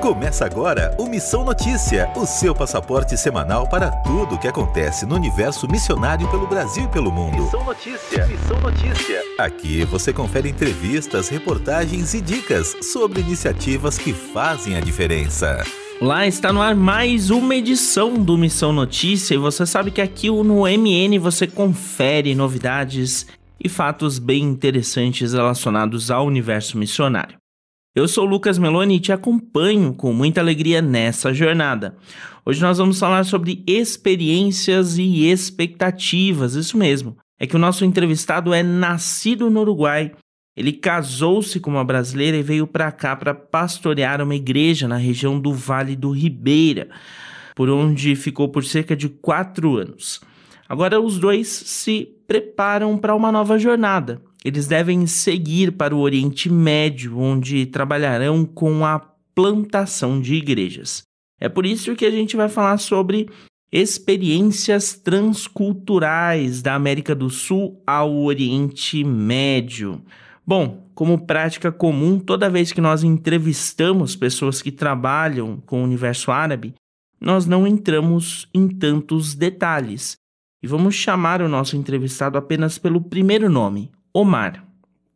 Começa agora o Missão Notícia, o seu passaporte semanal para tudo o que acontece no universo missionário pelo Brasil e pelo mundo. Missão Notícia, Missão Notícia. Aqui você confere entrevistas, reportagens e dicas sobre iniciativas que fazem a diferença. Lá está no ar mais uma edição do Missão Notícia e você sabe que aqui no MN você confere novidades e fatos bem interessantes relacionados ao universo missionário. Eu sou Lucas Meloni e te acompanho com muita alegria nessa jornada. Hoje nós vamos falar sobre experiências e expectativas, isso mesmo. É que o nosso entrevistado é nascido no Uruguai. Ele casou-se com uma brasileira e veio para cá para pastorear uma igreja na região do Vale do Ribeira, por onde ficou por cerca de quatro anos. Agora os dois se preparam para uma nova jornada eles devem seguir para o Oriente Médio, onde trabalharão com a plantação de igrejas. É por isso que a gente vai falar sobre experiências transculturais da América do Sul ao Oriente Médio. Bom, como prática comum, toda vez que nós entrevistamos pessoas que trabalham com o universo árabe, nós não entramos em tantos detalhes e vamos chamar o nosso entrevistado apenas pelo primeiro nome, Omar.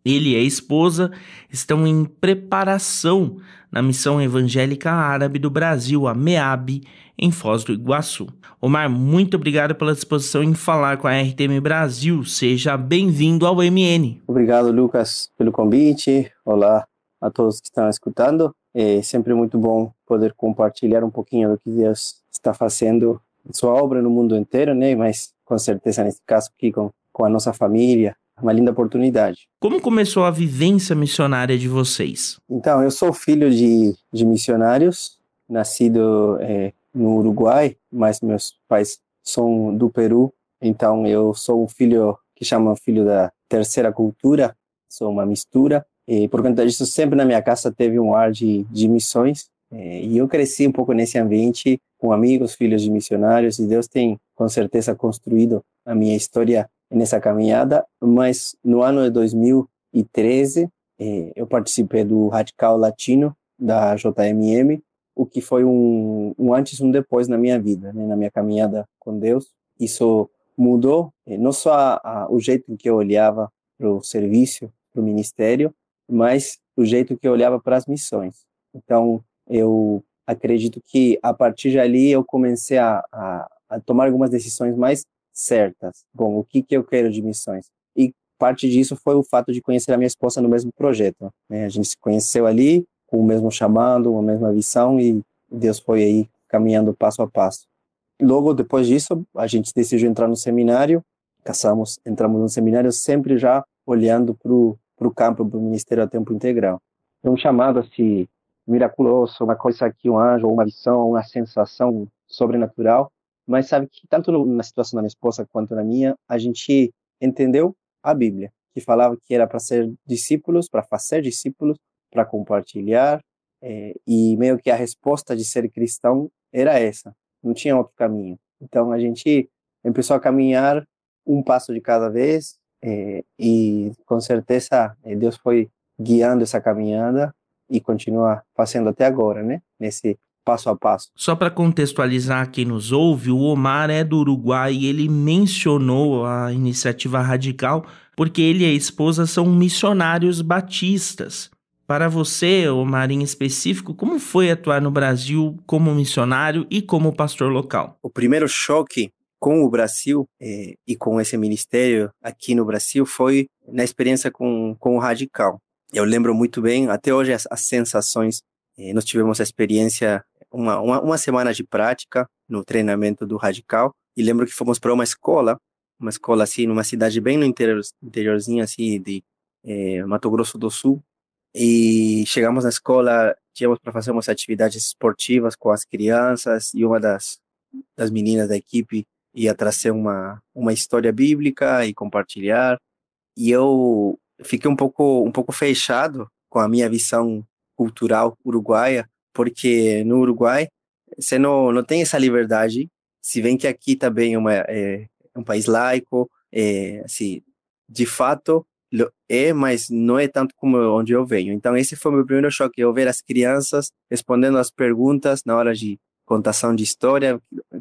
Ele e a esposa estão em preparação na missão evangélica árabe do Brasil, a MEAB, em Foz do Iguaçu. Omar, muito obrigado pela disposição em falar com a RTM Brasil. Seja bem-vindo ao MN. Obrigado, Lucas, pelo convite. Olá a todos que estão escutando. É sempre muito bom poder compartilhar um pouquinho do que Deus está fazendo sua obra no mundo inteiro, né? Mas com certeza nesse caso aqui com, com a nossa família, uma linda oportunidade. Como começou a vivência missionária de vocês? Então, eu sou filho de, de missionários, nascido é, no Uruguai, mas meus pais são do Peru, então eu sou um filho que chama filho da terceira cultura, sou uma mistura, e por conta disso sempre na minha casa teve um ar de, de missões, é, e eu cresci um pouco nesse ambiente com amigos, filhos de missionários, e Deus tem com certeza construído a minha história nessa caminhada, mas no ano de 2013 eh, eu participei do Radical Latino da JMM, o que foi um, um antes e um depois na minha vida, né, na minha caminhada com Deus. Isso mudou eh, não só a, a, o jeito que eu olhava para o serviço, para o ministério, mas o jeito que eu olhava para as missões. Então, eu acredito que a partir de ali eu comecei a, a, a tomar algumas decisões mais certas. Bom, o que, que eu quero de missões? E parte disso foi o fato de conhecer a minha esposa no mesmo projeto. Né? A gente se conheceu ali, com o mesmo chamado, a mesma visão, e Deus foi aí caminhando passo a passo. Logo depois disso, a gente decidiu entrar no seminário, casamos, entramos no seminário sempre já olhando para o campo, para o ministério a tempo integral. É um chamado assim miraculoso, uma coisa que um anjo, uma visão, uma sensação sobrenatural, mas sabe que tanto na situação da minha esposa quanto na minha, a gente entendeu a Bíblia, que falava que era para ser discípulos, para fazer discípulos, para compartilhar, é, e meio que a resposta de ser cristão era essa, não tinha outro caminho. Então a gente começou a caminhar um passo de cada vez, é, e com certeza é, Deus foi guiando essa caminhada e continua fazendo até agora, né? Nesse passo a passo. Só para contextualizar quem nos ouve, o Omar é do Uruguai e ele mencionou a iniciativa radical porque ele e a esposa são missionários batistas. Para você, Omar, em específico, como foi atuar no Brasil como missionário e como pastor local? O primeiro choque com o Brasil eh, e com esse ministério aqui no Brasil foi na experiência com, com o Radical. Eu lembro muito bem, até hoje, as, as sensações. Eh, nós tivemos a experiência uma, uma, uma semana de prática no treinamento do Radical. E lembro que fomos para uma escola, uma escola assim, numa cidade bem no interior, interiorzinho assim de é, Mato Grosso do Sul. E chegamos na escola, tínhamos para fazer umas atividades esportivas com as crianças e uma das, das meninas da equipe ia trazer uma, uma história bíblica e compartilhar. E eu fiquei um pouco, um pouco fechado com a minha visão cultural uruguaia porque no Uruguai você não, não tem essa liberdade. Se vem que aqui também é, uma, é um país laico, é, assim, de fato, é, mas não é tanto como onde eu venho. Então esse foi o meu primeiro choque, eu ver as crianças respondendo as perguntas na hora de contação de história,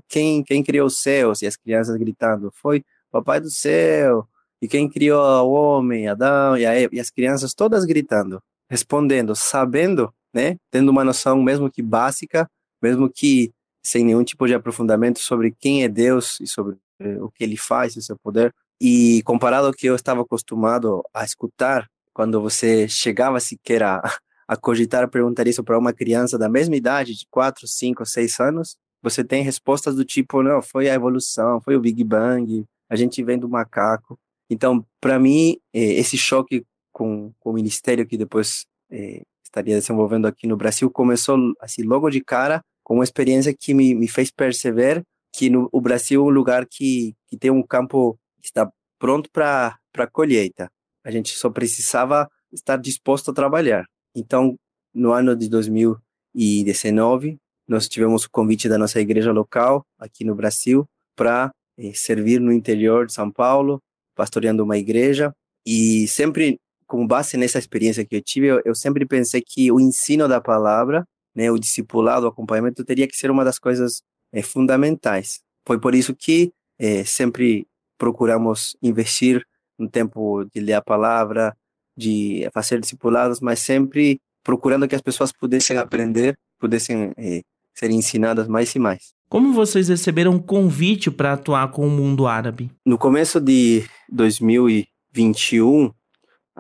quem quem criou os céus e as crianças gritando, foi papai do céu. E quem criou o homem, Adão e, a, e as crianças todas gritando, respondendo, sabendo, né, tendo uma noção mesmo que básica, mesmo que sem nenhum tipo de aprofundamento sobre quem é Deus e sobre eh, o que ele faz, o seu poder. E comparado ao que eu estava acostumado a escutar, quando você chegava sequer a, a cogitar perguntar isso para uma criança da mesma idade, de 4, 5, 6 anos, você tem respostas do tipo, não, foi a evolução, foi o Big Bang, a gente vem do macaco. Então, para mim, eh, esse choque com, com, o ministério que depois eh, estaria desenvolvendo aqui no Brasil começou assim logo de cara com uma experiência que me, me fez perceber que no, o Brasil é um lugar que, que tem um campo que está pronto para colheita. A gente só precisava estar disposto a trabalhar. Então, no ano de 2019, nós tivemos o convite da nossa igreja local aqui no Brasil para eh, servir no interior de São Paulo, pastoreando uma igreja. E sempre, com base nessa experiência que eu tive, eu, eu sempre pensei que o ensino da palavra né, o discipulado, o acompanhamento teria que ser uma das coisas é, fundamentais. Foi por isso que é, sempre procuramos investir no tempo de ler a palavra, de fazer discipulados, mas sempre procurando que as pessoas pudessem aprender, pudessem é, ser ensinadas mais e mais. Como vocês receberam um convite para atuar com o mundo árabe? No começo de 2021,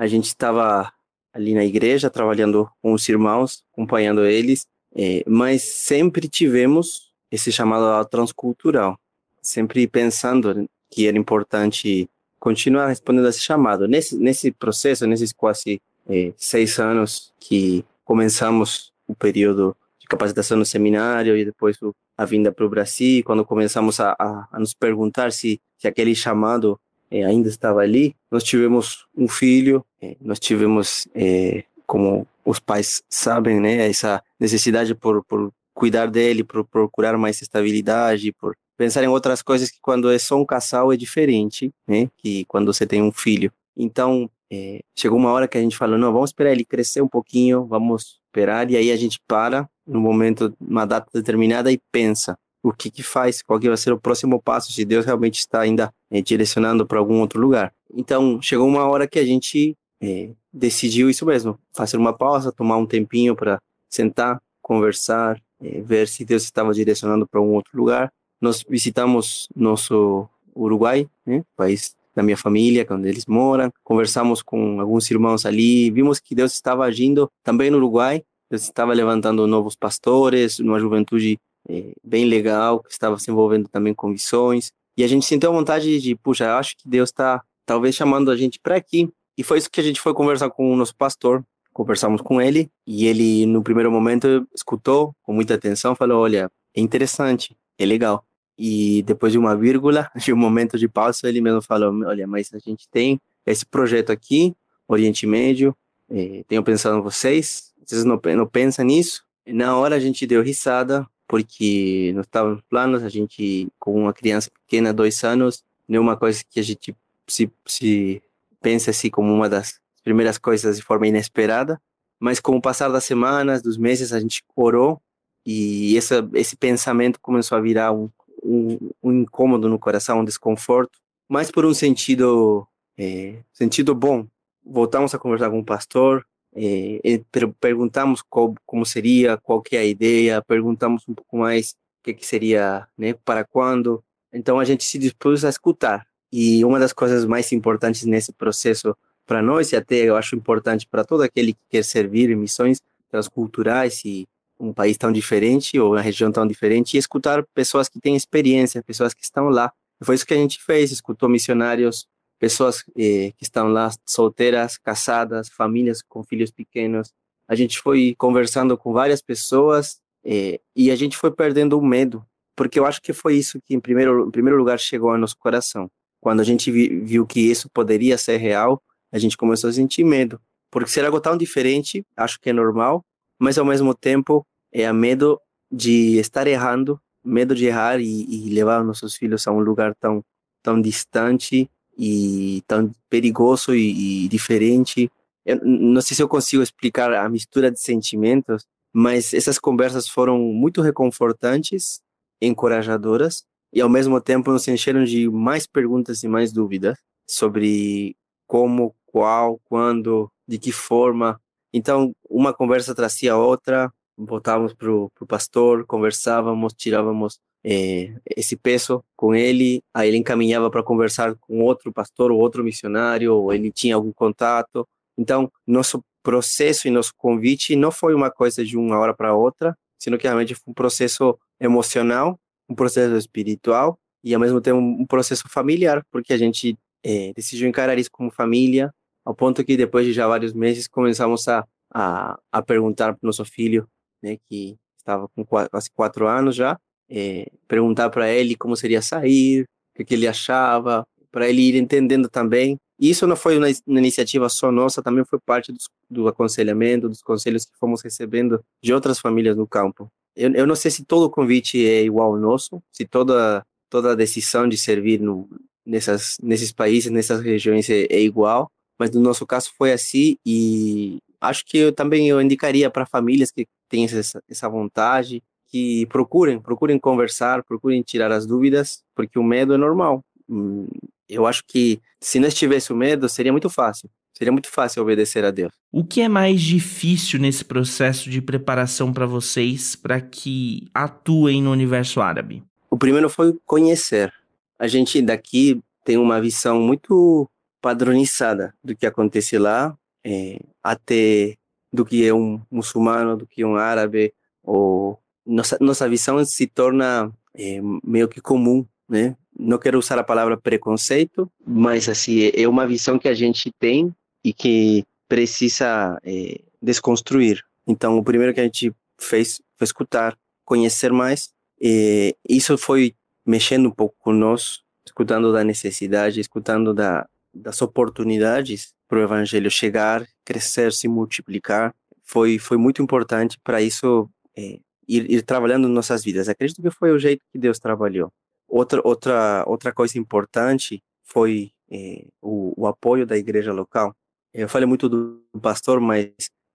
a gente estava ali na igreja, trabalhando com os irmãos, acompanhando eles, é, mas sempre tivemos esse chamado transcultural, sempre pensando que era importante continuar respondendo a esse chamado. Nesse, nesse processo, nesses quase é, seis anos que começamos o período de capacitação no seminário e depois a vinda para o Brasil, quando começamos a, a, a, nos perguntar se, se aquele chamado é, ainda estava ali. Nós tivemos um filho, é, nós tivemos, é, como os pais sabem, né, essa necessidade por, por cuidar dele, por procurar mais estabilidade, por pensar em outras coisas que quando é só um casal é diferente, né, que quando você tem um filho. Então, é, chegou uma hora que a gente falou, não, vamos esperar ele crescer um pouquinho, vamos esperar, e aí a gente para no momento, uma data determinada e pensa, o que que faz, qual que vai ser o próximo passo, se Deus realmente está ainda é, direcionando para algum outro lugar. Então, chegou uma hora que a gente é, decidiu isso mesmo, fazer uma pausa, tomar um tempinho para sentar, conversar, é, ver se Deus estava direcionando para um outro lugar. Nós visitamos nosso Uruguai, né, país da minha família, onde eles moram. Conversamos com alguns irmãos ali, vimos que Deus estava agindo também no Uruguai. Deus estava levantando novos pastores, uma juventude é, bem legal, que estava se envolvendo também com missões. E a gente sentiu vontade de, puxa, acho que Deus está talvez chamando a gente para aqui. E foi isso que a gente foi conversar com o nosso pastor. Conversamos com ele e ele, no primeiro momento, escutou com muita atenção, falou: Olha, é interessante, é legal. E depois de uma vírgula, de um momento de pausa, ele mesmo falou: Olha, mas a gente tem esse projeto aqui, Oriente Médio, é, tenho pensado em vocês, vocês não, não pensam nisso? E na hora a gente deu risada, porque não estava nos planos, a gente, com uma criança pequena, dois anos, nenhuma coisa que a gente se, se pensa assim como uma das primeiras coisas de forma inesperada, mas com o passar das semanas, dos meses, a gente orou e essa, esse pensamento começou a virar um, um, um incômodo no coração, um desconforto, mas por um sentido, é, sentido bom. Voltamos a conversar com o pastor, é, perguntamos qual, como seria, qual que é a ideia, perguntamos um pouco mais o que, que seria, né, para quando. Então a gente se dispôs a escutar. E uma das coisas mais importantes nesse processo para nós, e até eu acho importante para todo aquele que quer servir em missões transculturais e um país tão diferente ou uma região tão diferente, e escutar pessoas que têm experiência, pessoas que estão lá. Foi isso que a gente fez, escutou missionários pessoas eh, que estão lá solteiras, casadas, famílias com filhos pequenos. A gente foi conversando com várias pessoas eh, e a gente foi perdendo o medo, porque eu acho que foi isso que, em primeiro, em primeiro lugar, chegou ao nosso coração. Quando a gente vi, viu que isso poderia ser real, a gente começou a sentir medo, porque ser algo tão diferente, acho que é normal, mas ao mesmo tempo é medo de estar errando, medo de errar e, e levar nossos filhos a um lugar tão tão distante e tão perigoso e, e diferente. Eu não sei se eu consigo explicar a mistura de sentimentos, mas essas conversas foram muito reconfortantes, encorajadoras e ao mesmo tempo nos encheram de mais perguntas e mais dúvidas sobre como, qual, quando, de que forma. Então, uma conversa trazia outra, voltávamos para o pastor, conversávamos, tirávamos é, esse peso com ele, aí ele encaminhava para conversar com outro pastor ou outro missionário, ou ele tinha algum contato. Então, nosso processo e nosso convite não foi uma coisa de uma hora para outra, sino que realmente foi um processo emocional, um processo espiritual e ao mesmo tempo um processo familiar, porque a gente é, decidiu encarar isso como família, ao ponto que depois de já vários meses começamos a, a, a perguntar para o nosso filho, né, que estava com quase quatro anos já, é, perguntar para ele como seria sair, o que, ele achava, para ele ir entendendo também. Isso não foi uma, uma iniciativa só nossa, também foi parte dos, do aconselhamento, dos conselhos que fomos recebendo de outras famílias no campo. Eu, eu não sei se todo convite é igual ao nosso, se toda toda a decisão de servir no, nessas nesses países, nessas regiões é, é igual, mas no nosso caso foi assim e acho que eu também eu indicaria para famílias que têm essa, essa vontade que procurem, procurem conversar, procurem tirar as dúvidas, porque o medo é normal. Hum, eu acho que se não tivesse o medo, seria muito fácil. Seria muito fácil obedecer a Deus. O que é mais difícil nesse processo de preparação para vocês para que atuem no universo árabe? O primeiro foi conhecer. A gente daqui tem uma visão muito padronizada do que acontece lá, é, até do que é um muçulmano, do que é um árabe, ou nossa, nossa visão se torna é, meio que comum, né? Não quero usar a palavra preconceito, mas assim é uma visão que a gente tem e que precisa é, desconstruir. Então, o primeiro que a gente fez foi escutar, conhecer mais. E isso foi mexendo um pouco nós, escutando da necessidade, escutando da, das oportunidades para o evangelho chegar, crescer, se multiplicar. Foi foi muito importante para isso é, ir, ir trabalhando nossas vidas. Acredito que foi o jeito que Deus trabalhou. Outra, outra, outra coisa importante foi é, o, o, apoio da igreja local. Eu falei muito do pastor, mas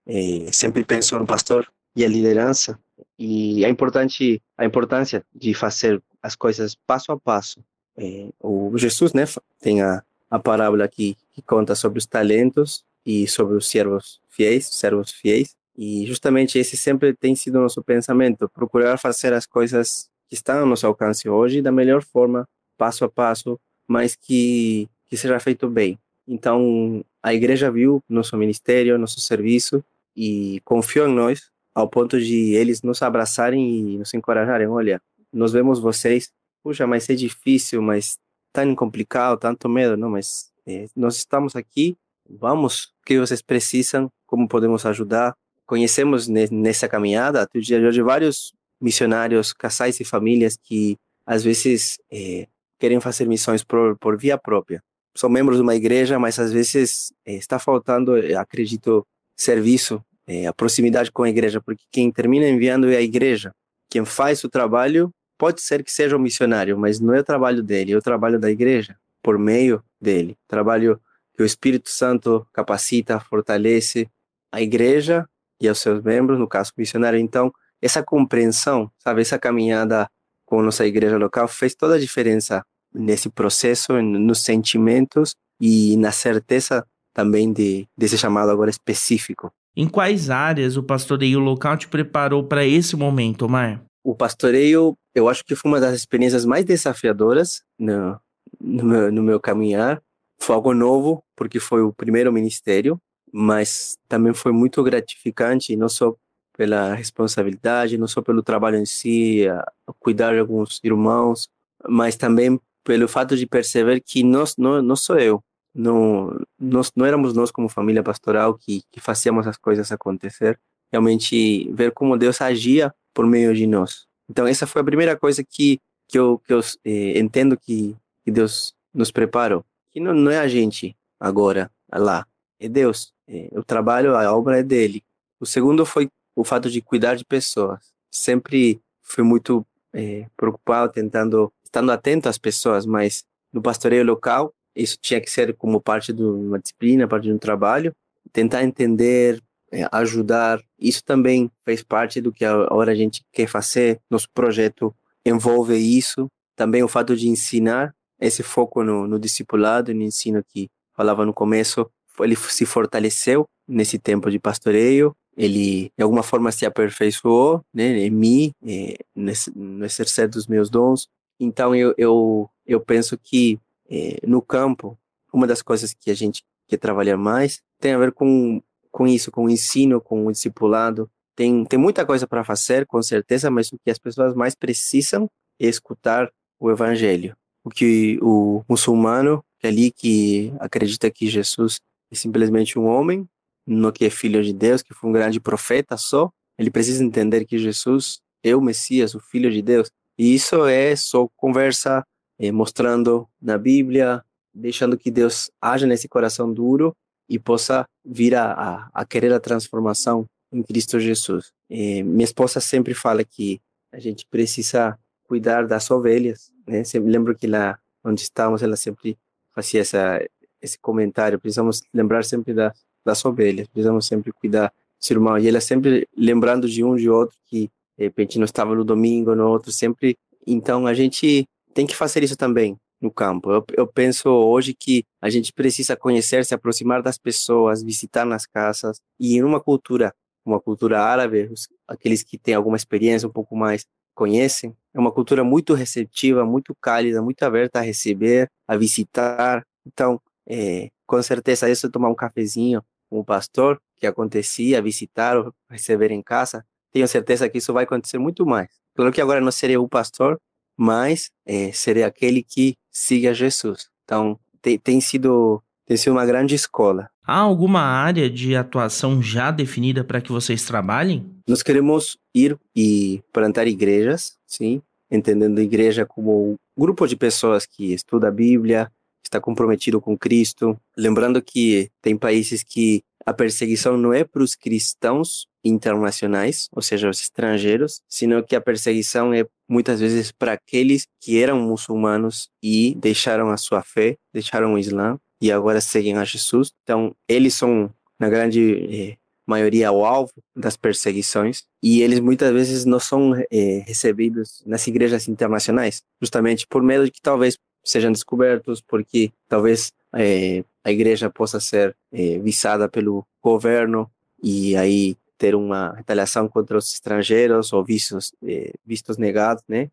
é, sempre penso no pastor e a liderança e a importante a importância de fazer as coisas passo a passo. É, o Jesus, né, tem a, a parábola aqui que conta sobre os talentos e sobre os servos fiéis, servos fiéis. E justamente esse sempre tem sido nosso pensamento, procurar fazer as coisas que estão ao nosso alcance hoje da melhor forma, passo a passo, mas que, que seja feito bem. Então, a igreja viu nosso ministério, nosso serviço e confiou em nós ao ponto de eles nos abraçarem e nos encorajarem. Olha, nós vemos vocês, puxa, mas é difícil, mas tão complicado, tanto medo, não, mas é, nós estamos aqui, vamos, o que vocês precisam, como podemos ajudar, conhecemos nessa caminhada de vários missionários, casais e famílias que às vezes é, querem fazer missões por, por via própria. São membros de uma igreja, mas às vezes é, está faltando, acredito, serviço, é, a proximidade com a igreja, porque quem termina enviando é a igreja. Quem faz o trabalho pode ser que seja um missionário, mas não é o trabalho dele, é o trabalho da igreja, por meio dele. Trabalho que o Espírito Santo capacita, fortalece a igreja e aos seus membros, no caso missionário. Então, essa compreensão, sabe, essa caminhada com nossa igreja local fez toda a diferença nesse processo, nos sentimentos e na certeza também de desse chamado agora específico. Em quais áreas o pastoreio local te preparou para esse momento, Omar? O pastoreio, eu acho que foi uma das experiências mais desafiadoras no, no, meu, no meu caminhar. Foi algo novo, porque foi o primeiro ministério mas também foi muito gratificante, não só pela responsabilidade, não só pelo trabalho em si, a, cuidar de alguns irmãos, mas também pelo fato de perceber que nós não, não sou eu, não, nós, não éramos nós como família pastoral que, que fazíamos as coisas acontecer, realmente ver como Deus agia por meio de nós. Então essa foi a primeira coisa que que eu, que eu eh, entendo que, que Deus nos preparou, que não, não é a gente agora lá, é Deus. É, o trabalho, a obra é dele. O segundo foi o fato de cuidar de pessoas. Sempre fui muito é, preocupado, tentando, estando atento às pessoas, mas no pastoreio local, isso tinha que ser como parte de uma disciplina, parte de um trabalho, tentar entender, é, ajudar. Isso também fez parte do que agora a gente quer fazer. Nosso projeto envolve isso. Também o fato de ensinar, esse foco no, no discipulado, no ensino que falava no começo, ele se fortaleceu nesse tempo de pastoreio. Ele, de alguma forma, se aperfeiçoou né, em mim, é, nesse, no exercer dos meus dons. Então, eu, eu, eu penso que é, no campo, uma das coisas que a gente quer trabalhar mais tem a ver com, com isso, com o ensino, com o discipulado. Tem, tem muita coisa para fazer, com certeza, mas o que as pessoas mais precisam é escutar o evangelho. O que o muçulmano, que é ali que acredita que Jesus é simplesmente um homem, no que é filho de Deus, que foi um grande profeta só, ele precisa entender que Jesus é o Messias, o filho de Deus. E isso é só conversa eh, mostrando na Bíblia, deixando que Deus haja nesse coração duro e possa vir a, a, a querer a transformação em Cristo Jesus. Eh, minha esposa sempre fala que a gente precisa cuidar das ovelhas, né? Sempre lembro que lá onde estávamos ela sempre fazia essa esse comentário. Precisamos lembrar sempre da, das ovelhas, precisamos sempre cuidar do irmão. E ela sempre lembrando de um de outro que de repente não estava no domingo, no outro sempre. Então a gente tem que fazer isso também no campo. Eu, eu, penso hoje que a gente precisa conhecer, se aproximar das pessoas, visitar nas casas e em uma cultura, uma cultura árabe, os, aqueles que têm alguma experiência um pouco mais conhecem, é uma cultura muito receptiva, muito cálida, muito aberta a receber, a visitar. Então, é, com certeza, isso tomar um cafezinho com o pastor, que acontecia, visitar ou receber em casa, tenho certeza que isso vai acontecer muito mais. Claro que agora não seria o pastor, mas é, serei aquele que siga Jesus. Então, tem, tem, sido, tem sido uma grande escola. Há alguma área de atuação já definida para que vocês trabalhem? Nós queremos ir e plantar igrejas, sim, entendendo a igreja como um grupo de pessoas que estuda a Bíblia, está comprometido com Cristo. Lembrando que tem países que a perseguição não é para os cristãos internacionais, ou seja, os estrangeiros, sino que a perseguição é muitas vezes para aqueles que eram muçulmanos e deixaram a sua fé, deixaram o Islã e agora seguem a Jesus. Então, eles são, na grande eh, maioria, o alvo das perseguições e eles muitas vezes não são eh, recebidos nas igrejas internacionais, justamente por medo de que talvez sejam descobertos, porque talvez é, a igreja possa ser é, visada pelo governo e aí ter uma retaliação contra os estrangeiros ou vistos é, vistos negados, né?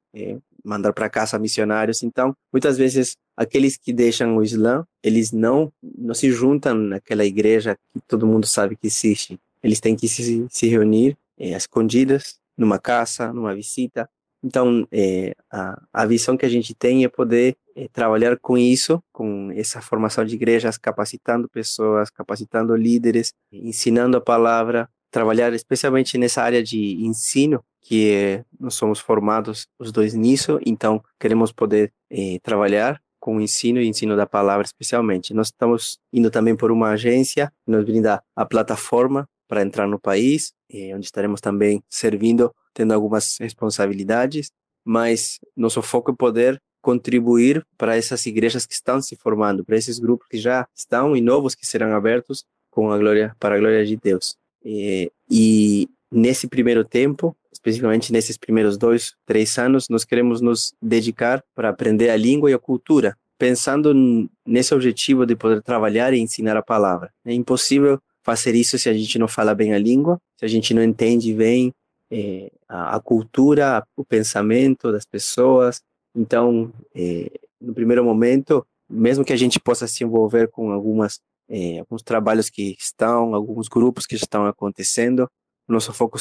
mandar para casa missionários. Então, muitas vezes aqueles que deixam o Islã, eles não não se juntam naquela igreja que todo mundo sabe que existe. Eles têm que se, se reunir escondidas numa casa, numa visita. Então, a, a visão que a gente tem é poder é, trabalhar com isso, com essa formação de igrejas, capacitando pessoas, capacitando líderes, ensinando a palavra, trabalhar especialmente nessa área de ensino, que é, nós somos formados os dois nisso, então queremos poder é, trabalhar com o ensino e ensino da palavra especialmente. Nós estamos indo também por uma agência que nos brinda a plataforma para entrar no país, onde estaremos também servindo, tendo algumas responsabilidades, mas nosso foco é poder contribuir para essas igrejas que estão se formando, para esses grupos que já estão e novos que serão abertos com a glória para a glória de Deus. E, e nesse primeiro tempo, especificamente nesses primeiros dois, três anos, nós queremos nos dedicar para aprender a língua e a cultura, pensando nesse objetivo de poder trabalhar e ensinar a palavra. É impossível fazer isso se a gente não fala bem a língua, se a gente não entende bem é, a, a, cultura, o pensamento das pessoas, então, é, no primeiro momento, mesmo que a gente possa se envolver com algumas é, alguns trabalhos que estão, alguns grupos que estão acontecendo, nosso foco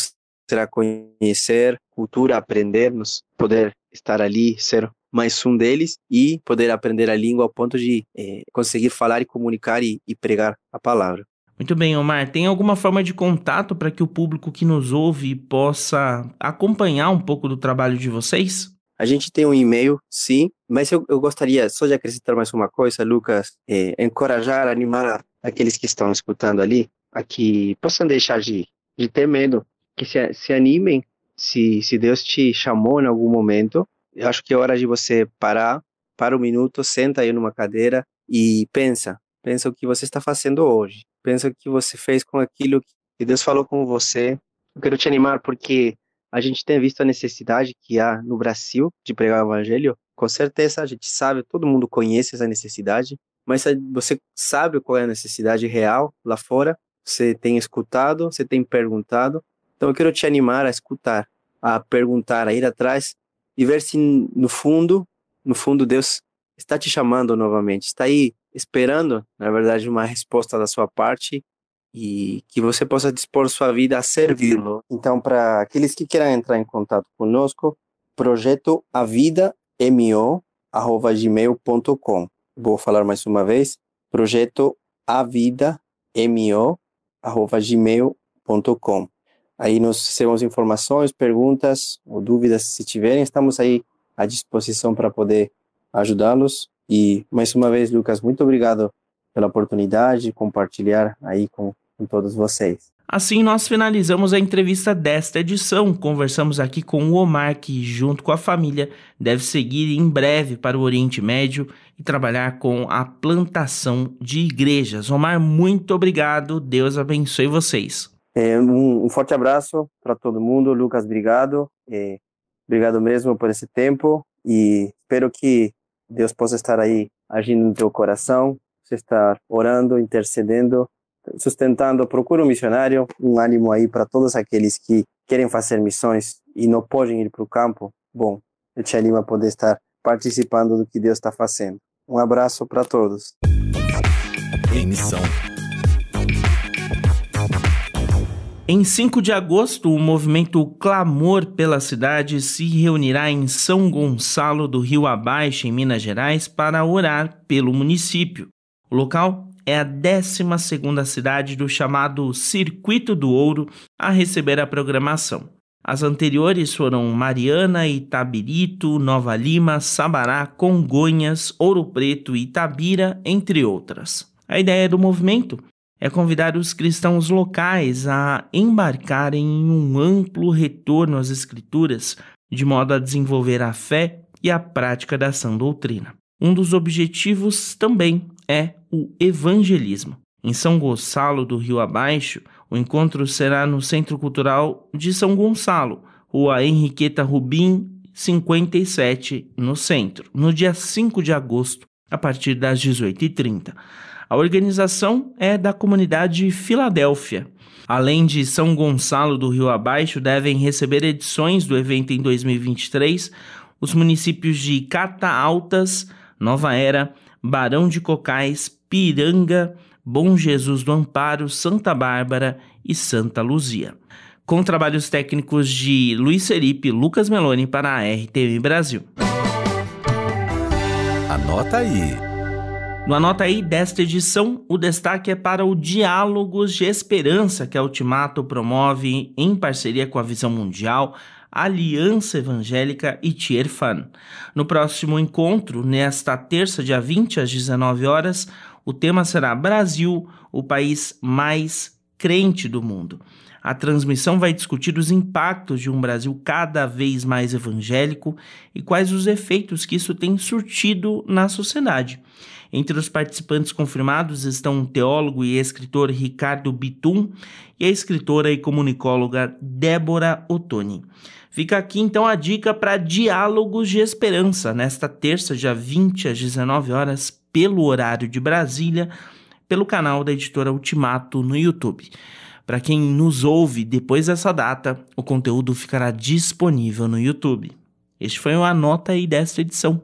será conhecer cultura, aprendermos, poder estar ali, ser mais um deles e poder aprender a língua ao ponto de conseguir falar e comunicar e, e pregar a palavra. Muito bem, Omar. Tem alguma forma de contato para que o público que nos ouve possa acompanhar um pouco do trabalho de vocês? A gente tem um e-mail, sim, mas eu, eu gostaria só de acrescentar mais uma coisa, Lucas, é, encorajar, animar aqueles que estão escutando ali, a que possam deixar de, de ter medo, que se, se animem, se, se Deus te chamou em algum momento, eu acho que é hora de você parar, para um minuto, senta aí numa cadeira e pensa, pensa o que você está fazendo hoje, pensa o que você fez com aquilo que Deus falou com você. Eu quero te animar porque a gente tem visto a necessidade que há no Brasil de pregar o evangelho. Com certeza a gente sabe, todo mundo conhece essa necessidade, mas você sabe qual é a necessidade real lá fora? Você tem escutado, você tem perguntado. Então eu quero te animar a escutar, a perguntar, a ir atrás e ver se no fundo, no fundo Deus está te chamando novamente, está aí esperando, na verdade, uma resposta da sua parte e que você possa dispor sua vida a servi-lo. Então, para aqueles que queiram entrar em contato conosco, projeto avidamo@gmail.com. Vou falar mais uma vez, projeto avidamo@gmail.com. Aí nós recebemos informações, perguntas ou dúvidas se tiverem, estamos aí à disposição para poder ajudá-los. E mais uma vez, Lucas, muito obrigado pela oportunidade de compartilhar aí com com todos vocês. Assim, nós finalizamos a entrevista desta edição. Conversamos aqui com o Omar, que, junto com a família, deve seguir em breve para o Oriente Médio e trabalhar com a plantação de igrejas. Omar, muito obrigado. Deus abençoe vocês. É, um, um, forte abraço para todo mundo. Lucas, obrigado. É, obrigado mesmo por esse tempo e espero que Deus possa estar aí agindo no teu coração, você estar orando, intercedendo sustentando Procura um Missionário, um ânimo aí para todos aqueles que querem fazer missões e não podem ir para o campo. Bom, eu te animo a poder estar participando do que Deus está fazendo. Um abraço para todos. Em 5 de agosto, o movimento Clamor pela Cidade se reunirá em São Gonçalo do Rio Abaixo, em Minas Gerais, para orar pelo município. O local é a 12 cidade do chamado Circuito do Ouro a receber a programação. As anteriores foram Mariana, Itabirito, Nova Lima, Sabará, Congonhas, Ouro Preto e Itabira, entre outras. A ideia do movimento é convidar os cristãos locais a embarcarem em um amplo retorno às Escrituras, de modo a desenvolver a fé e a prática da sã doutrina. Um dos objetivos também é o evangelismo. Em São Gonçalo do Rio Abaixo, o encontro será no Centro Cultural de São Gonçalo, Rua Henriqueta Rubim, 57, no centro, no dia 5 de agosto, a partir das 18h30. A organização é da comunidade Filadélfia. Além de São Gonçalo do Rio Abaixo, devem receber edições do evento em 2023 os municípios de Cata Altas, Nova Era, Barão de Cocais, Piranga, Bom Jesus do Amparo, Santa Bárbara e Santa Luzia. Com trabalhos técnicos de Luiz Seripe e Lucas Meloni para a RTM Brasil. Anota aí. No Anota aí desta edição, o destaque é para o Diálogos de Esperança que a Ultimato promove em parceria com a Visão Mundial, Aliança Evangélica e Tierfan. No próximo encontro, nesta terça, dia 20 às 19 horas, o tema será Brasil, o país mais crente do mundo. A transmissão vai discutir os impactos de um Brasil cada vez mais evangélico e quais os efeitos que isso tem surtido na sociedade. Entre os participantes confirmados estão o teólogo e escritor Ricardo Bitum e a escritora e comunicóloga Débora Ottoni. Fica aqui então a dica para Diálogos de Esperança, nesta terça, dia 20 às 19 horas, pelo horário de Brasília, pelo canal da editora Ultimato no YouTube. Para quem nos ouve depois dessa data, o conteúdo ficará disponível no YouTube. Este foi o Anota aí desta edição.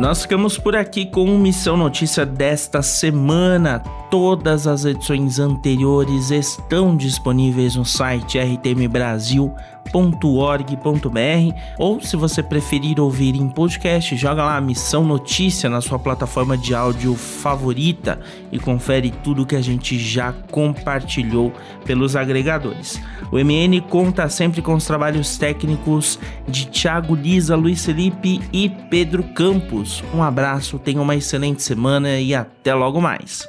Nós ficamos por aqui com Missão Notícia desta semana. Todas as edições anteriores estão disponíveis no site rtmbrasil.org.br ou se você preferir ouvir em podcast, joga lá Missão Notícia na sua plataforma de áudio favorita e confere tudo que a gente já compartilhou pelos agregadores. O MN conta sempre com os trabalhos técnicos de Thiago Lisa, Luiz Felipe e Pedro Campos. Um abraço, tenha uma excelente semana e até logo mais.